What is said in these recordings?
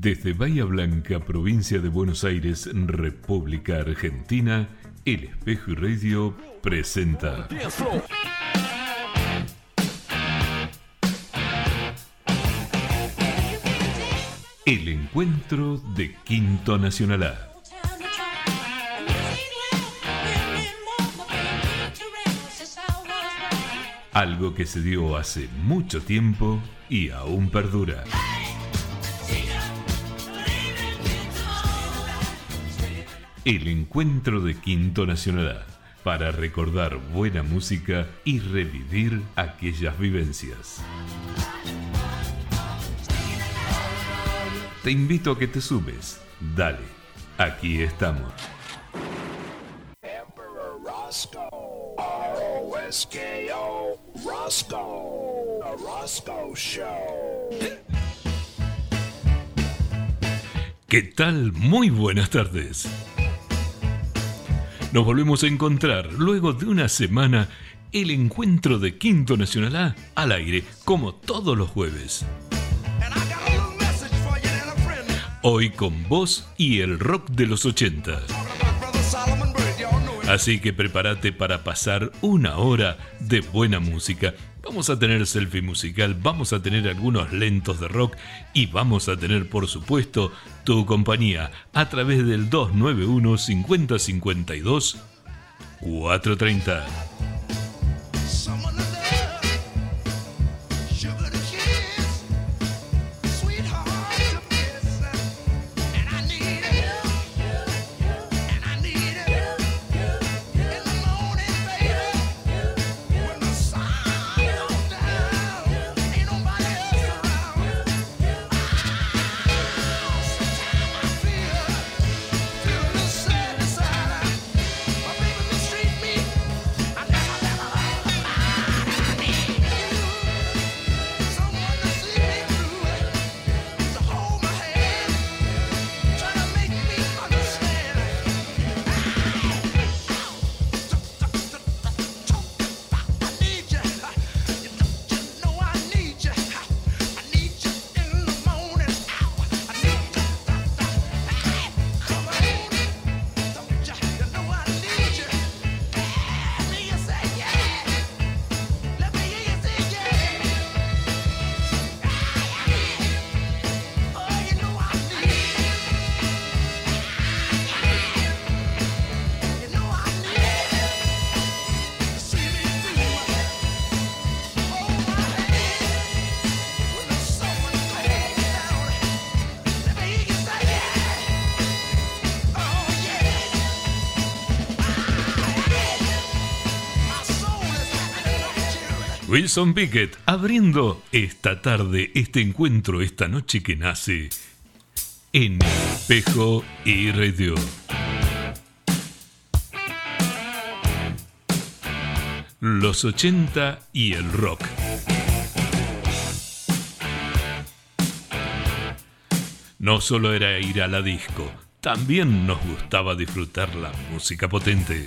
Desde Bahía Blanca, provincia de Buenos Aires, República Argentina, El Espejo y Radio presenta. El encuentro de Quinto Nacional A. Algo que se dio hace mucho tiempo y aún perdura. El encuentro de Quinto Nacional para recordar buena música y revivir aquellas vivencias. Te invito a que te sumes. Dale, aquí estamos. ¿Qué tal? Muy buenas tardes. Nos volvemos a encontrar luego de una semana el encuentro de Quinto Nacional A al aire, como todos los jueves. Hoy con voz y el rock de los 80. Así que prepárate para pasar una hora de buena música Vamos a tener selfie musical, vamos a tener algunos lentos de rock y vamos a tener, por supuesto, tu compañía a través del 291 5052 430. Wilson Pickett abriendo esta tarde, este encuentro, esta noche que nace en Espejo y Radio. Los 80 y el rock. No solo era ir a la disco, también nos gustaba disfrutar la música potente.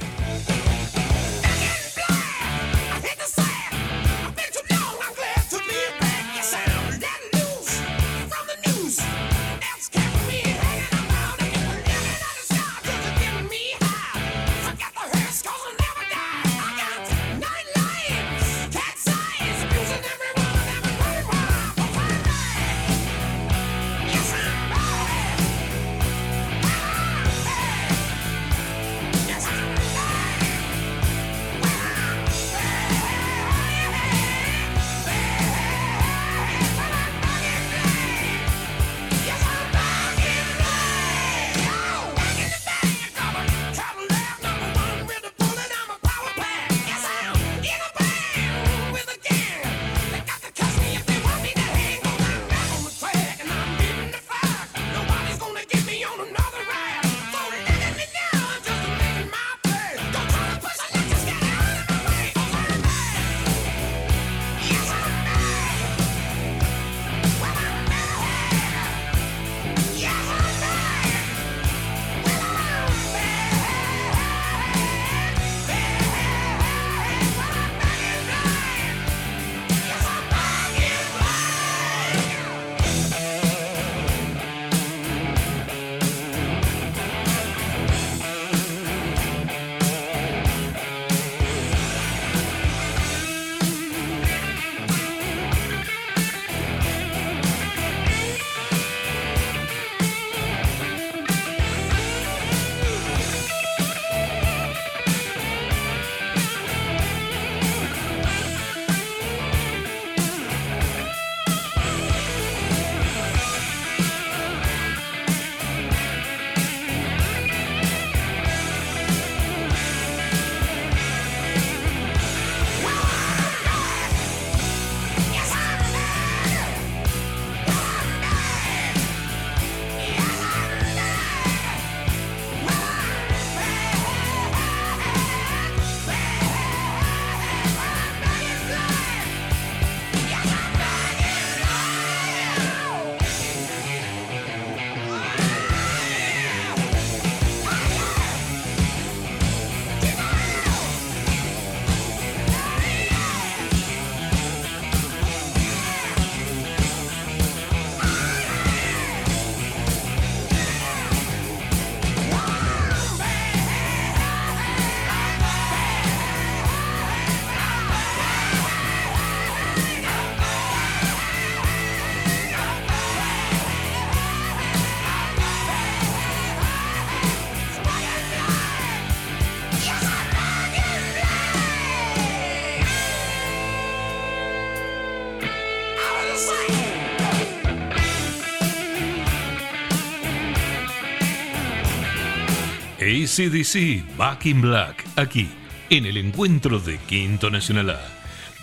ACDC Back in Black, aquí, en el encuentro de Quinto Nacional A.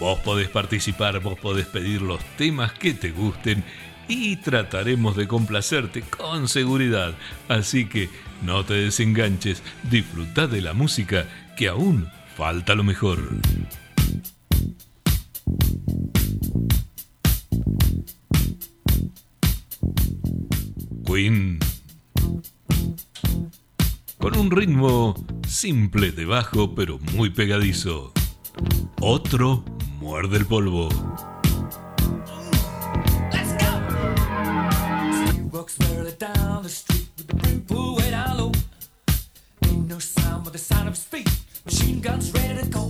Vos podés participar, vos podés pedir los temas que te gusten y trataremos de complacerte con seguridad. Así que no te desenganches, disfruta de la música que aún falta lo mejor. Queen con un ritmo simple de bajo pero muy pegadizo. Otro muerde el polvo. Machine guns ready to go.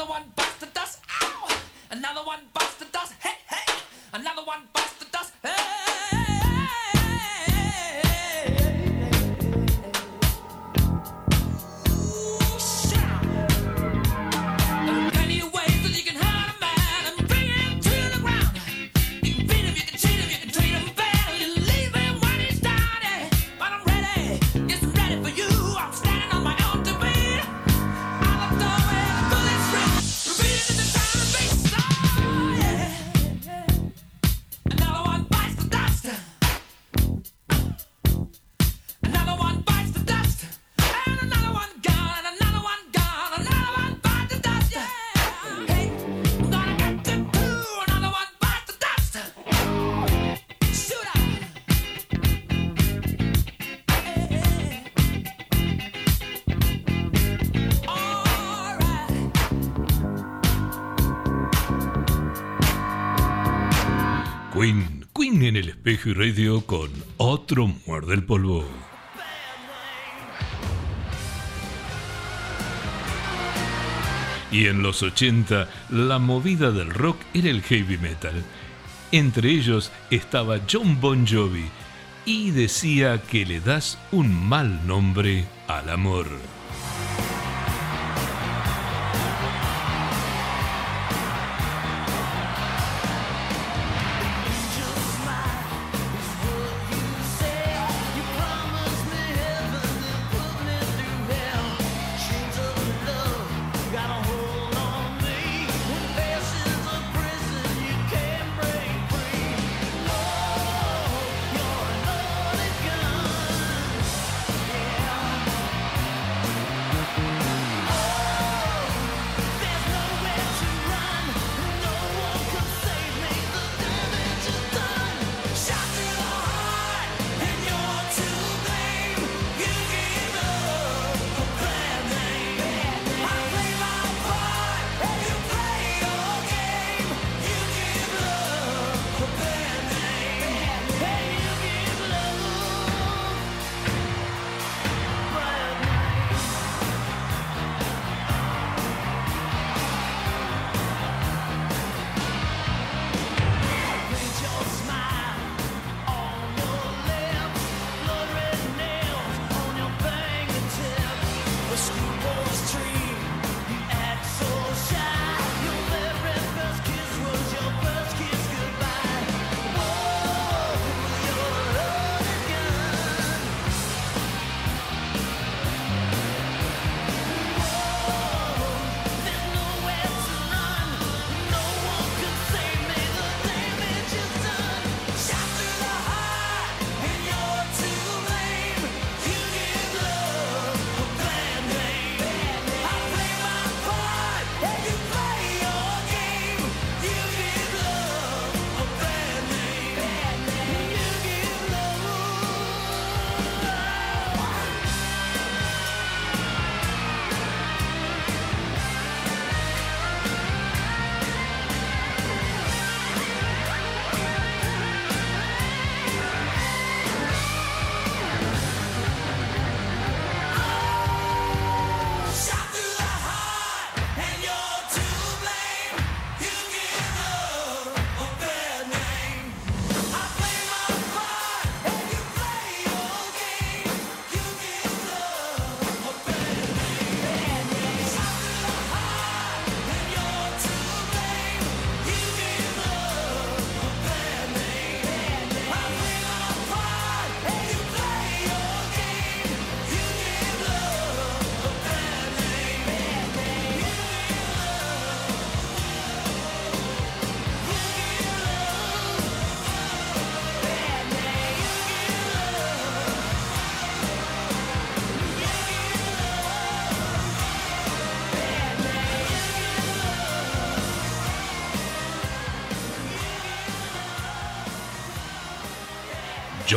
Another one busted the dust. Ow! Another one busted dust. Hey, hey! Another one y radio con otro muerde el polvo. Y en los 80 la movida del rock era el heavy metal. Entre ellos estaba John Bon Jovi y decía que le das un mal nombre al amor.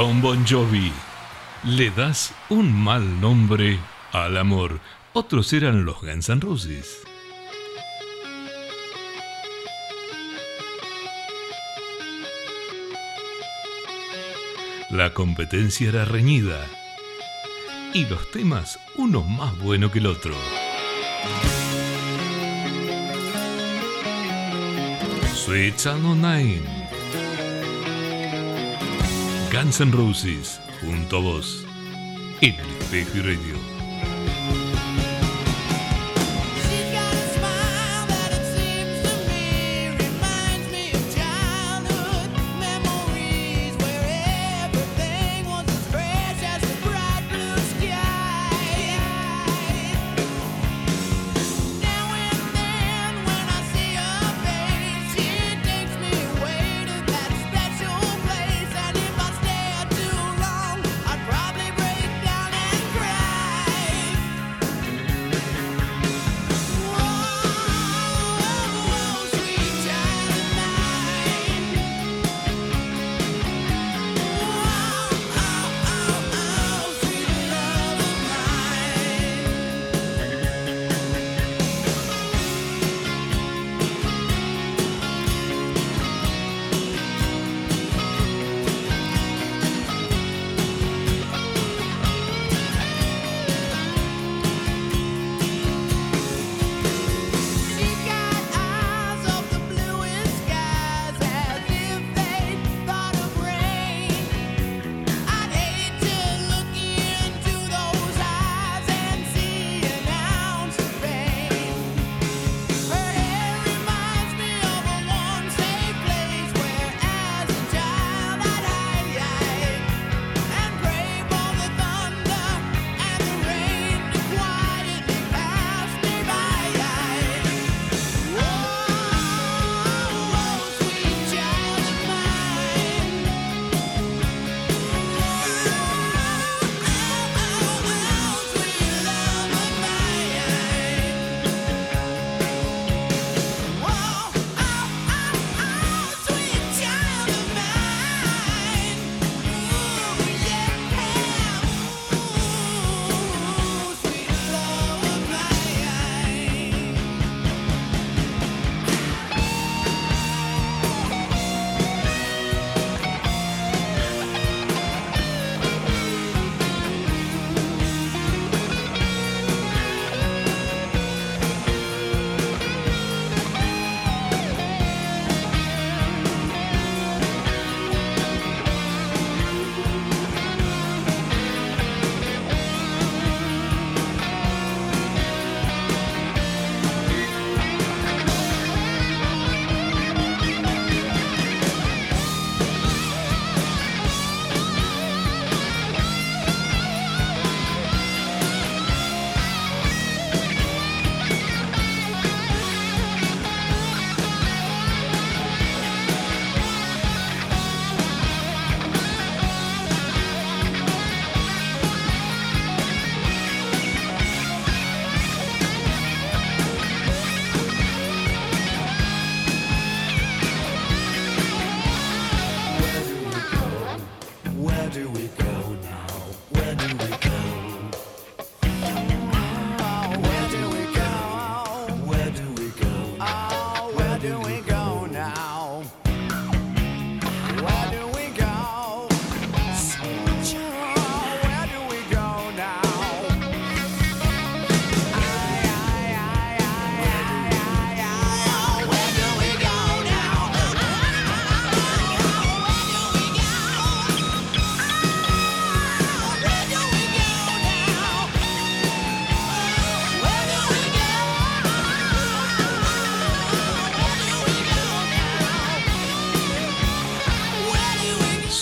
John Bon Jovi. Le das un mal nombre al amor. Otros eran los Guns N' Roses. La competencia era reñida y los temas uno más bueno que el otro. Sweet Channel 9 Guns N' Roses junto a vos en el radio.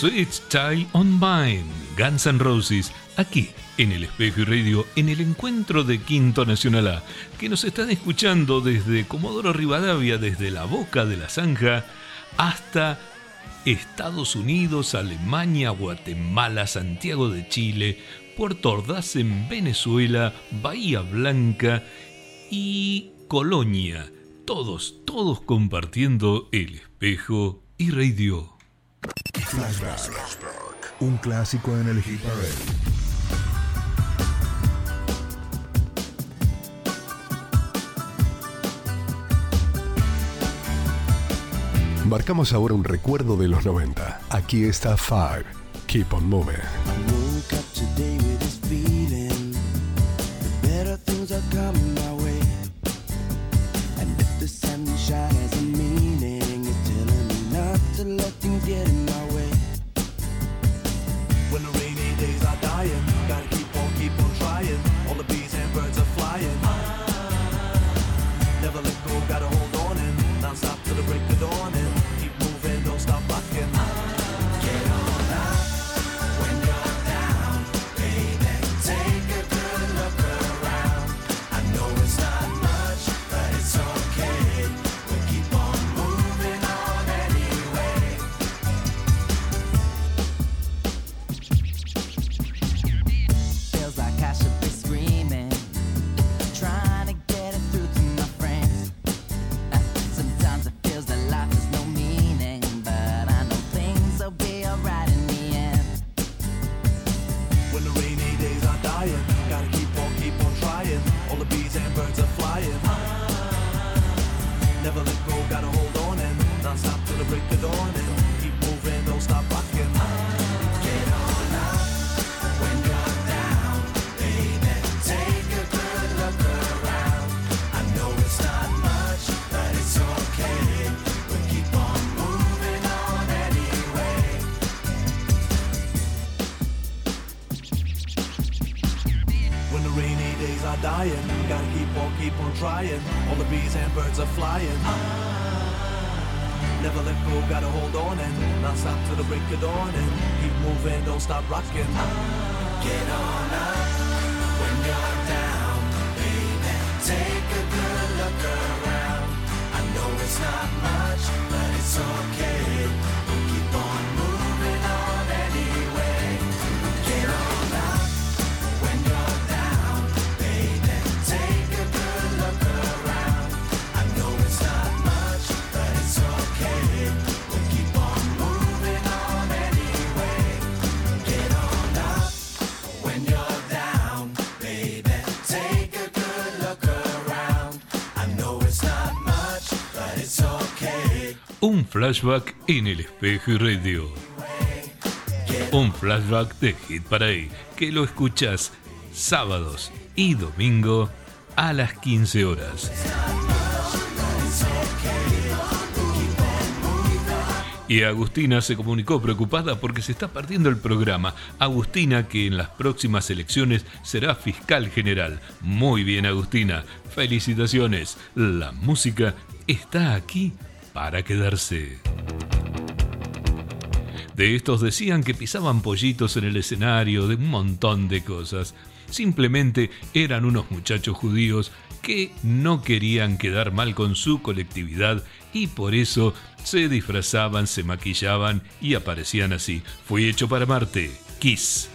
Sweet Child on Mine, Guns N' Roses, aquí en el Espejo y Radio, en el encuentro de Quinto Nacional A, que nos están escuchando desde Comodoro Rivadavia, desde la boca de la zanja, hasta Estados Unidos, Alemania, Guatemala, Santiago de Chile, Puerto Ordaz en Venezuela, Bahía Blanca y Colonia. Todos, todos compartiendo el espejo y radio. Flashback. un clásico en el Hit Parade. Marcamos ahora un recuerdo de los 90. Aquí está Five. Keep on moving. trees are dying. Gotta keep on, keep on trying. All the bees and birds are flying. Never let go, gotta hold on and not stop till the break of dawn and keep moving, don't stop rocking. Get on up when you're down, baby. Take a good look around. I know it's not much, but it's okay. Flashback en el espejo y radio. Un flashback de Hit Parade que lo escuchas sábados y domingo a las 15 horas. Y Agustina se comunicó preocupada porque se está partiendo el programa. Agustina, que en las próximas elecciones será fiscal general. Muy bien, Agustina. Felicitaciones. La música está aquí para quedarse. De estos decían que pisaban pollitos en el escenario, de un montón de cosas. Simplemente eran unos muchachos judíos que no querían quedar mal con su colectividad y por eso se disfrazaban, se maquillaban y aparecían así. Fue hecho para Marte. Kiss.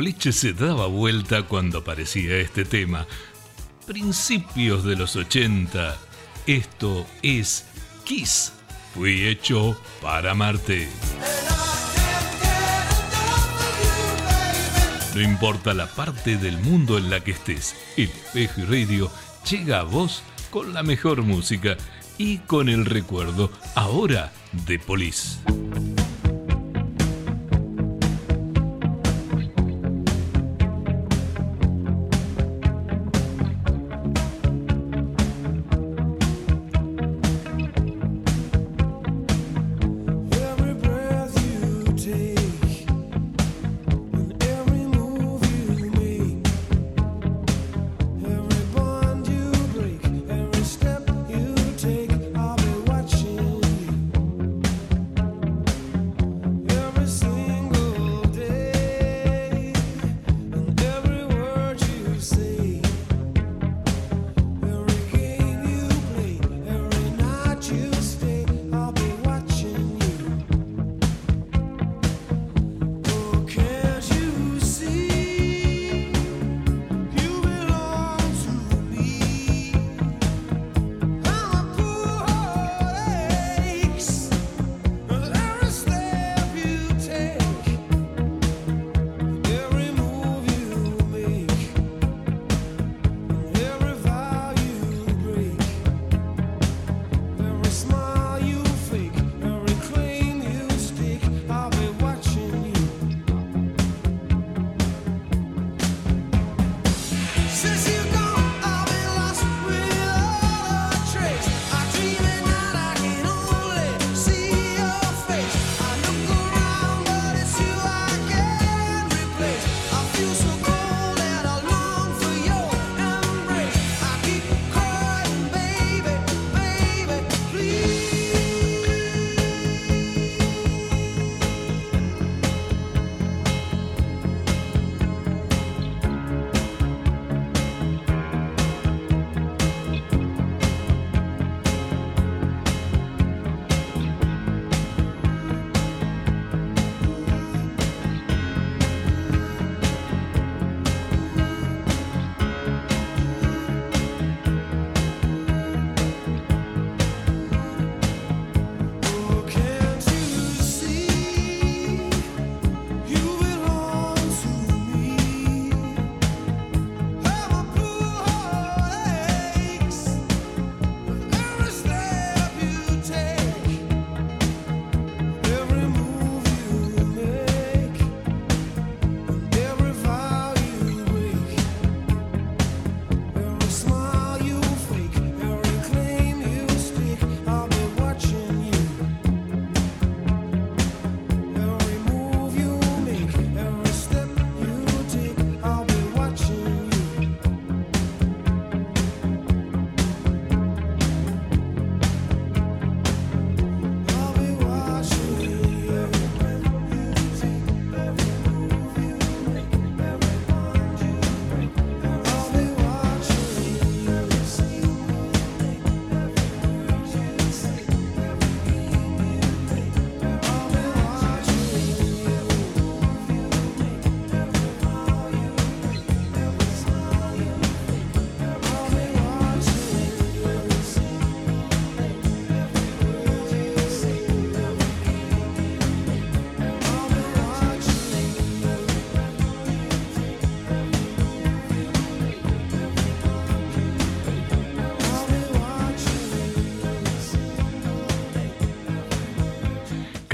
Boliche se daba vuelta cuando aparecía este tema. Principios de los 80. Esto es Kiss. Fui hecho para amarte. No importa la parte del mundo en la que estés, el espejo y radio llega a vos con la mejor música y con el recuerdo ahora de Police.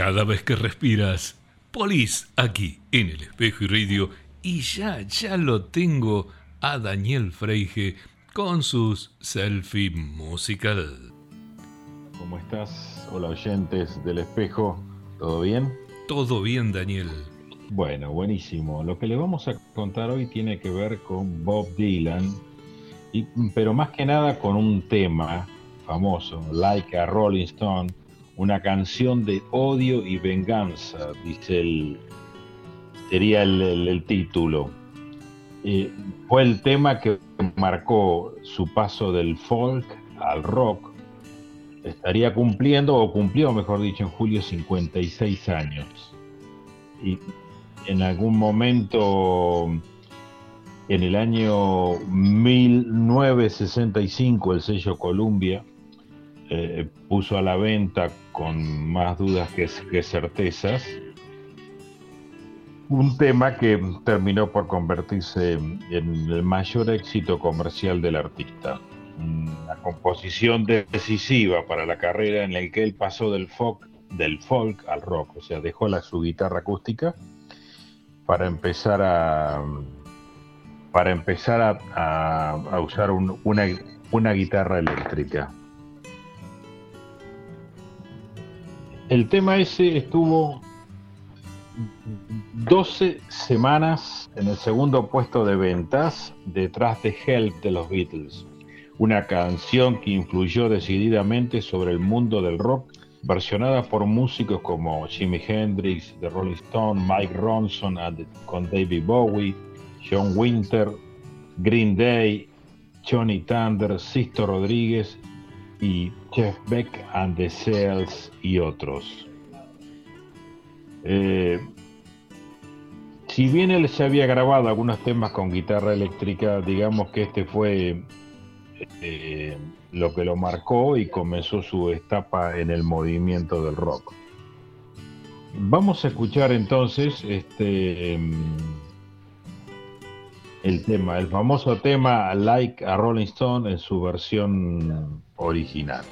Cada vez que respiras, Polis aquí en el espejo y radio y ya, ya lo tengo a Daniel Freige con sus selfie musical. ¿Cómo estás? Hola oyentes del espejo, ¿todo bien? Todo bien, Daniel. Bueno, buenísimo. Lo que le vamos a contar hoy tiene que ver con Bob Dylan, y, pero más que nada con un tema famoso, Like a Rolling Stone, una canción de odio y venganza, dice el, sería el, título. Eh, fue el tema que marcó su paso del folk al rock. Estaría cumpliendo, o cumplió, mejor dicho, en julio 56 años. Y en algún momento, en el año 1965, el sello Columbia eh, puso a la venta con más dudas que, certezas un tema que terminó por convertirse en el mayor éxito comercial del artista. Una composición decisiva para la carrera en la que él pasó del folk, del folk al rock, o sea, dejó la, su guitarra acústica para empezar a para empezar a, usar una guitarra eléctrica. El tema ese estuvo 12 semanas en el segundo puesto de ventas detrás de Help de los Beatles, una canción que influyó decididamente sobre el mundo del rock, versionada por músicos como Jimi Hendrix, The Rolling Stone, Mike Ronson con David Bowie, John Winter, Green Day, Johnny Thunder, Sisto Rodríguez y Jeff Beck and the Cells y otros. Eh, si bien él se había grabado algunos temas con guitarra eléctrica, digamos que este fue eh, lo que lo marcó y comenzó su etapa en el movimiento del rock. Vamos a escuchar entonces este em, el tema, el famoso tema Like a Rolling Stone en su versión original.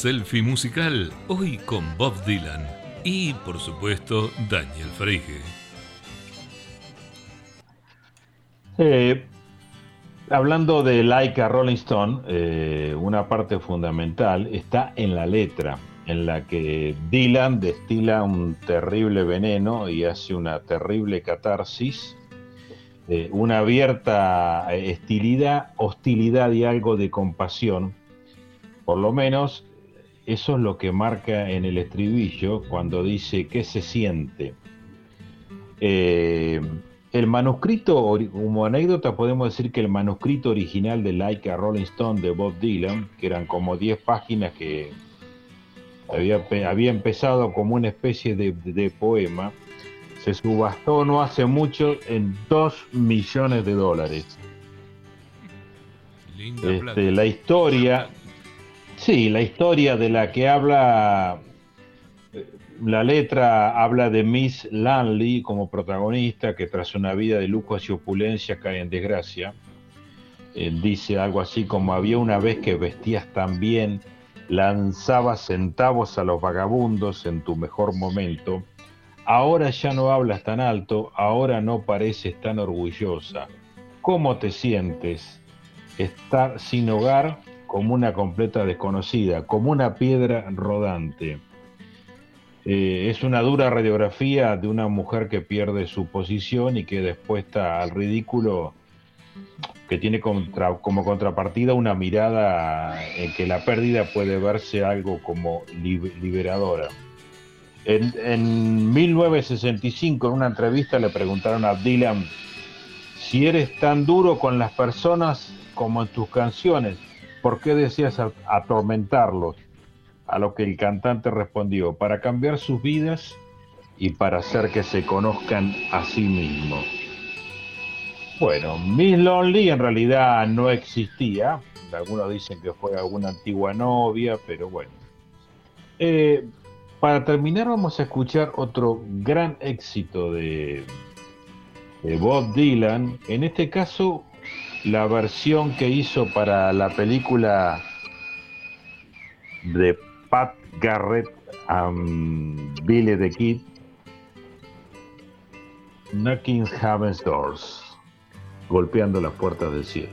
Selfie musical, hoy con Bob Dylan y, por supuesto, Daniel Freige. Eh, hablando de Like a Rolling Stone, eh, una parte fundamental está en la letra, en la que Dylan destila un terrible veneno y hace una terrible catarsis, eh, una abierta hostilidad y algo de compasión, por lo menos eso es lo que marca en el estribillo cuando dice qué se siente. Eh, el manuscrito, como anécdota, podemos decir que el manuscrito original de Like a Rolling Stone de Bob Dylan, que eran como 10 páginas que había, había empezado como una especie de, poema, se subastó no hace mucho en 2 millones de dólares. Este, la historia, Sí, la historia de la que habla, la letra habla de Miss Lanley como protagonista que tras una vida de lujos y opulencia cae en desgracia. dice algo así como había una vez que vestías tan bien, lanzabas centavos a los vagabundos en tu mejor momento. Ahora ya no hablas tan alto, ahora no pareces tan orgullosa. ¿Cómo te sientes? Estar sin hogar como una completa desconocida, como una piedra rodante. Eh, es una dura radiografía de una mujer que pierde su posición y queda expuesta al ridículo que tiene como contrapartida una mirada en que la pérdida puede verse algo como liberadora. En, en 1965, en una entrevista, le preguntaron a Dylan si eres tan duro con las personas como en tus canciones. ¿Por qué deseas atormentarlos? A lo que el cantante respondió, para cambiar sus vidas y para hacer que se conozcan a sí mismos. Bueno, Miss Lonely en realidad no existía. Algunos dicen que fue alguna antigua novia, pero bueno. Eh, para terminar vamos a escuchar otro gran éxito de, de Bob Dylan. En este caso la versión que hizo para la película de Pat Garrett and Billy the Kid, Knocking Heaven's Doors, golpeando las puertas del cielo.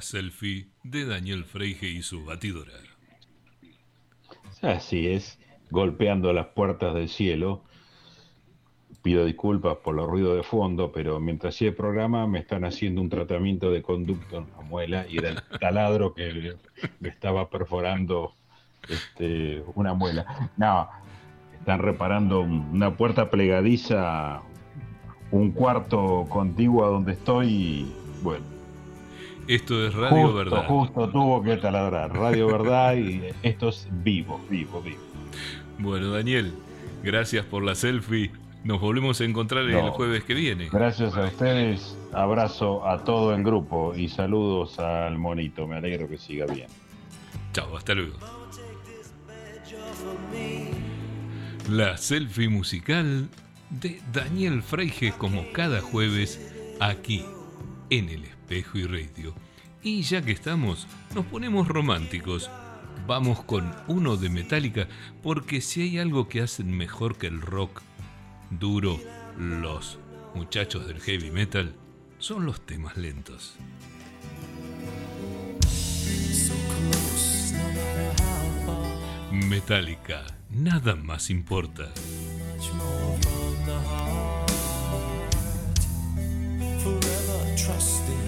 Selfie de Daniel Freige y su batidora. Así es, golpeando las puertas del cielo. Pido disculpas por los ruidos de fondo, pero mientras hacía el programa me están haciendo un tratamiento de conducto en la muela y era el taladro que me estaba perforando este, una muela. No, están reparando una puerta plegadiza, un cuarto contiguo a donde estoy y bueno, esto es Radio Verdad. Justo tuvo que taladrar. Radio Verdad y esto es vivo, vivo, vivo. Bueno, Daniel, gracias por la selfie. Nos volvemos a encontrar el jueves que viene. Gracias a ustedes. Abrazo a todo el grupo y saludos al monito. Me alegro que siga bien. Chao, hasta luego. La selfie musical de Daniel Freige como cada jueves aquí en el Tejo y Radio. Y ya que estamos, nos ponemos románticos. Vamos con uno de Metallica, porque si hay algo que hacen mejor que el rock duro, los muchachos del heavy metal, son los temas lentos. Metallica, nada más importa. trusting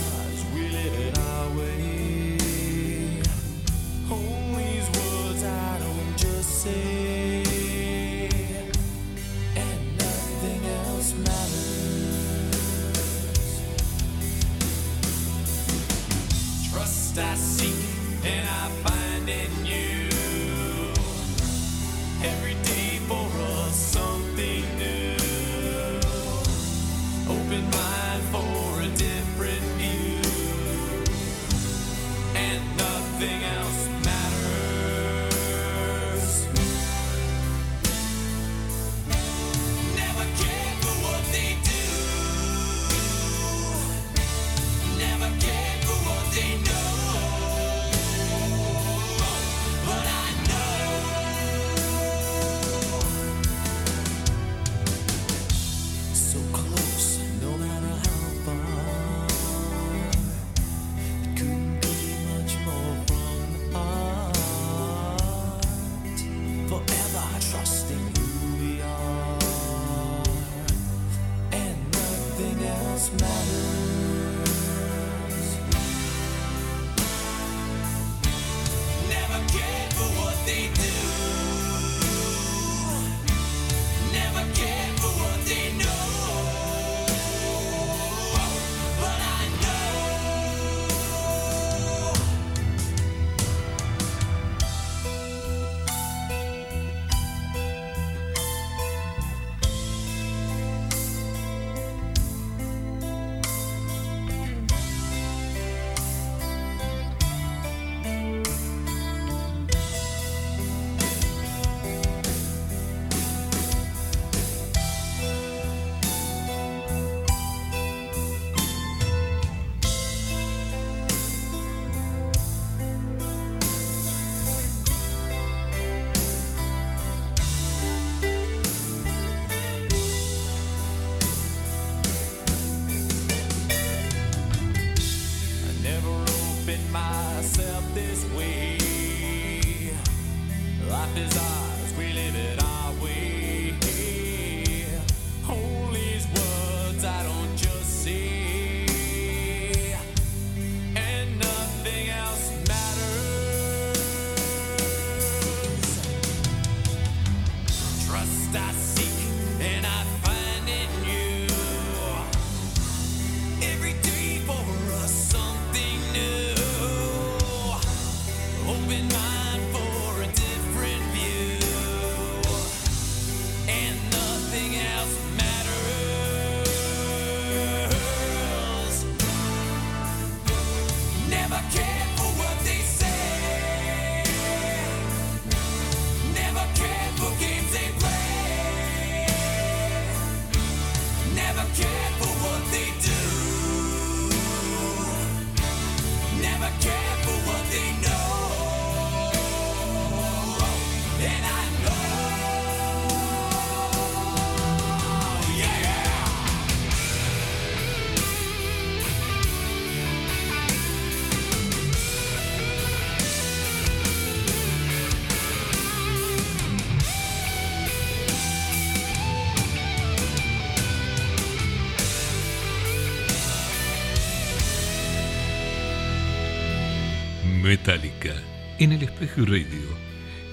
radio.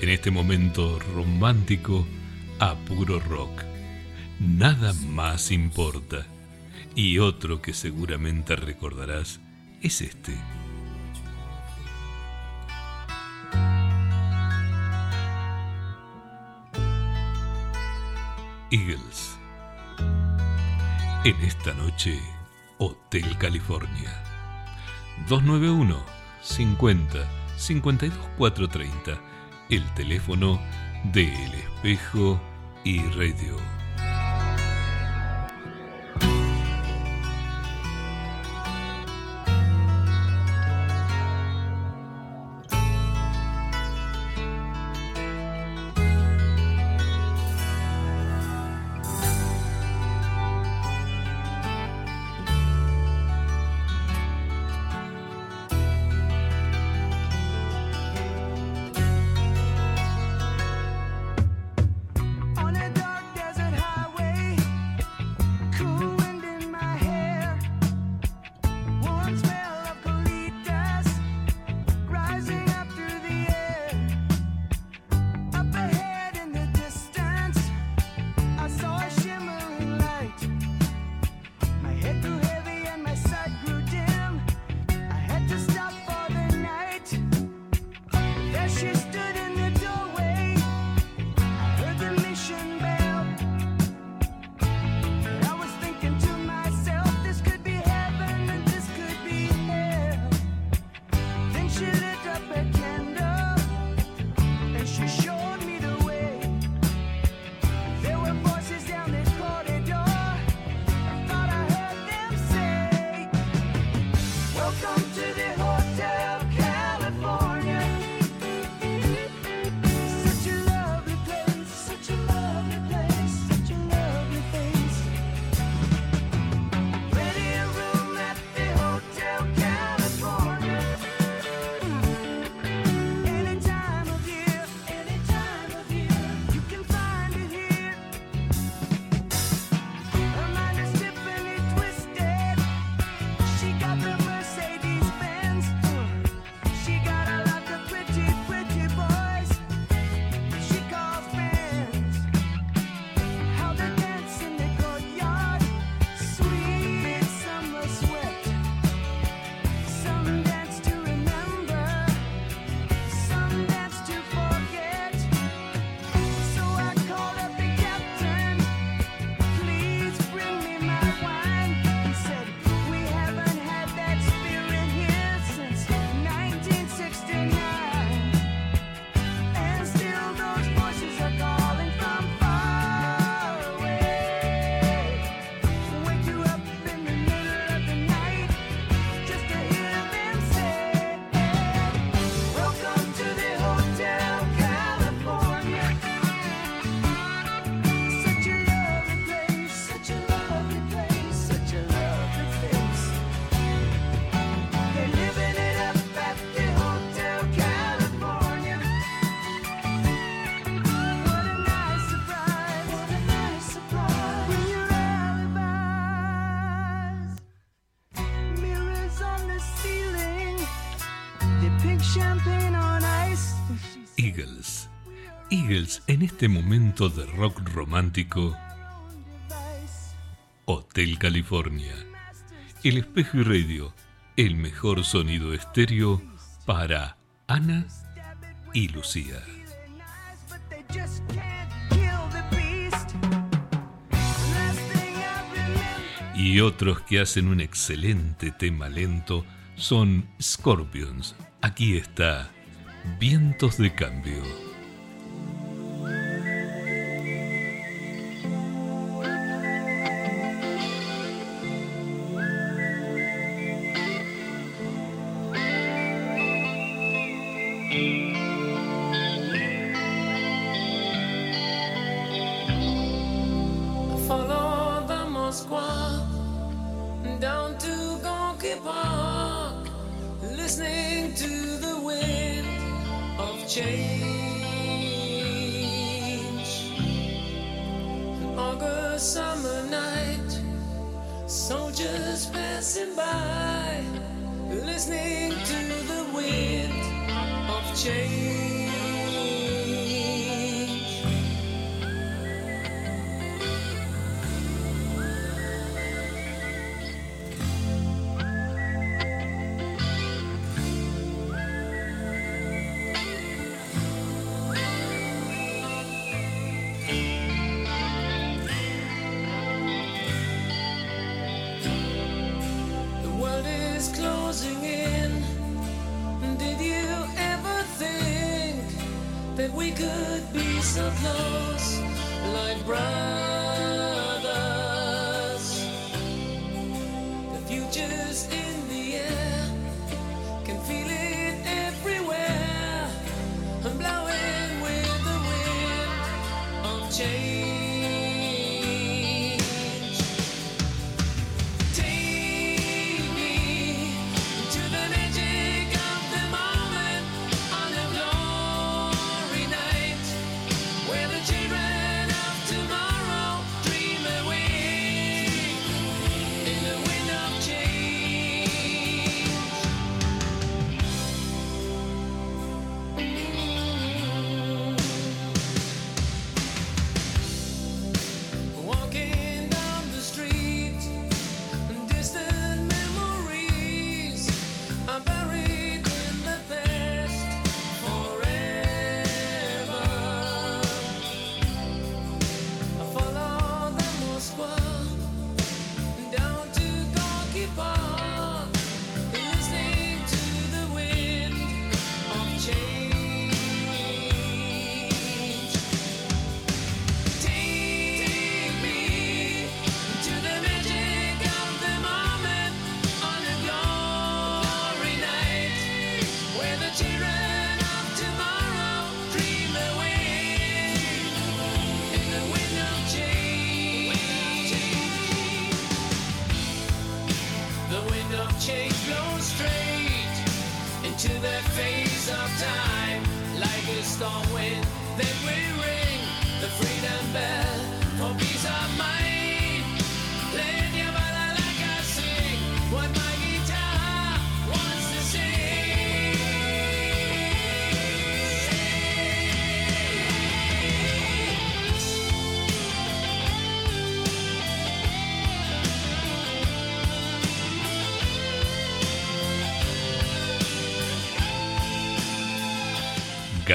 En este momento romántico a puro rock. Nada más importa. Y otro que seguramente recordarás es este. Eagles. En esta noche, Hotel California. 291 50 52 430, el teléfono de El Espejo y Radio. En este momento de rock romántico. Hotel California. El espejo y radio. El mejor sonido estéreo para Ana y Lucía. Y otros que hacen un excelente tema lento son Scorpions. Aquí está Vientos de Cambio. a summer night. Soldiers passing by, listening to the wind of change.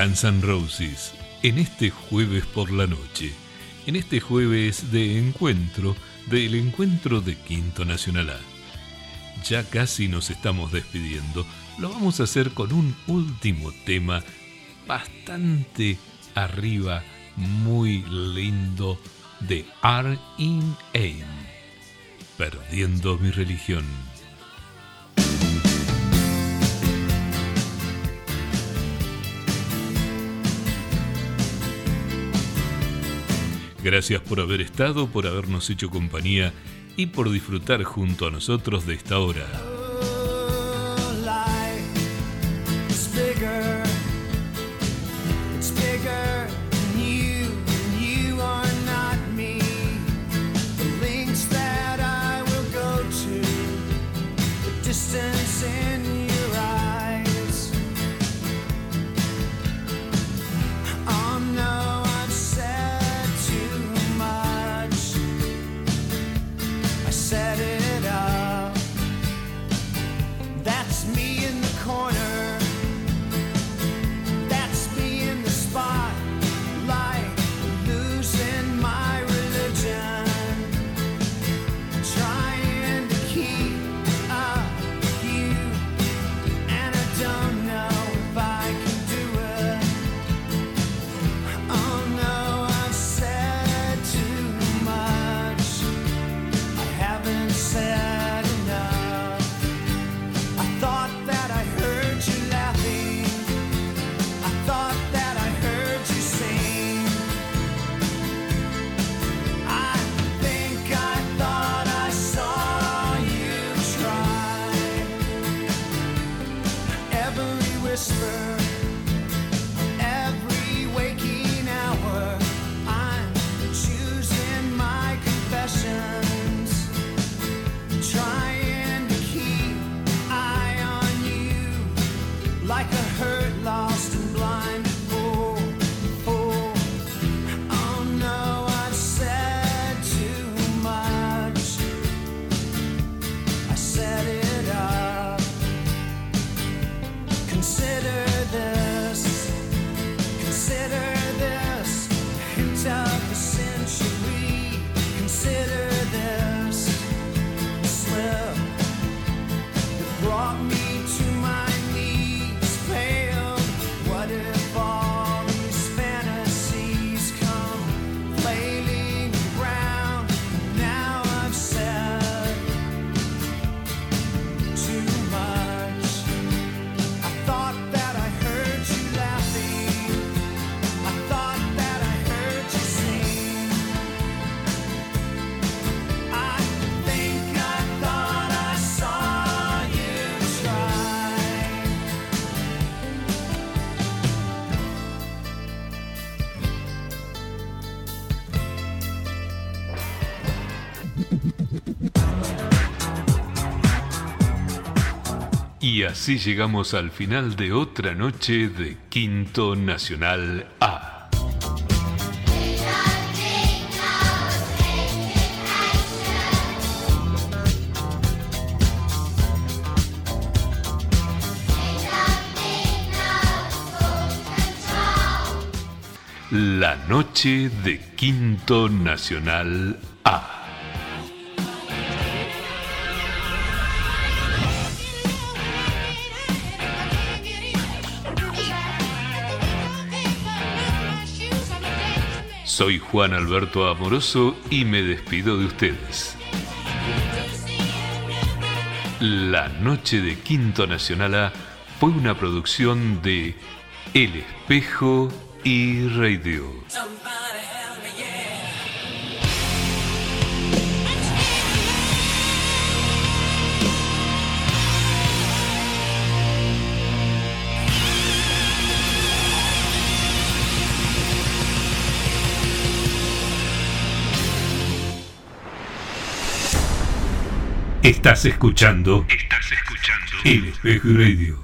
Guns Roses en este jueves por la noche, en este jueves de encuentro del encuentro de Quinto Nacional A. Ya casi nos estamos despidiendo, lo vamos a hacer con un último tema bastante arriba, muy lindo de R in Aim, perdiendo mi religión. Gracias por haber estado, por habernos hecho compañía y por disfrutar junto a nosotros de esta hora. Y así llegamos al final de otra noche de Quinto Nacional A. La noche de Quinto Nacional A. Soy Juan Alberto Amoroso y me despido de ustedes. La noche de Quinto Nacional A fue una producción de El Espejo y Radio. Estás escuchando. Estás escuchando. El Espejo Radio.